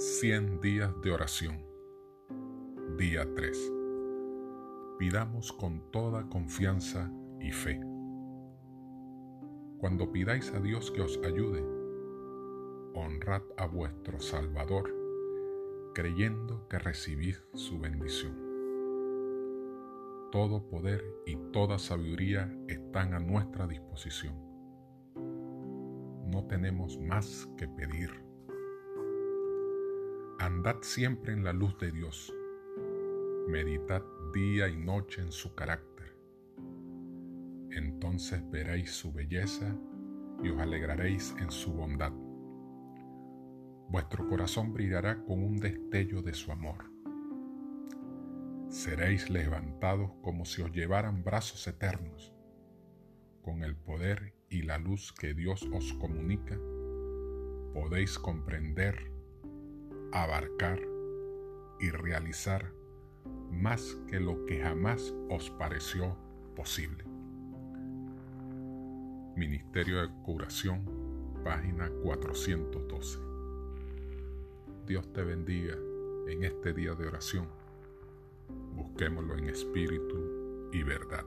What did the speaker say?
100 días de oración. Día 3. Pidamos con toda confianza y fe. Cuando pidáis a Dios que os ayude, honrad a vuestro Salvador, creyendo que recibís su bendición. Todo poder y toda sabiduría están a nuestra disposición. No tenemos más que pedir Andad siempre en la luz de Dios. Meditad día y noche en su carácter. Entonces veréis su belleza y os alegraréis en su bondad. Vuestro corazón brillará con un destello de su amor. Seréis levantados como si os llevaran brazos eternos. Con el poder y la luz que Dios os comunica, podéis comprender abarcar y realizar más que lo que jamás os pareció posible. Ministerio de Curación, página 412. Dios te bendiga en este día de oración. Busquémoslo en espíritu y verdad.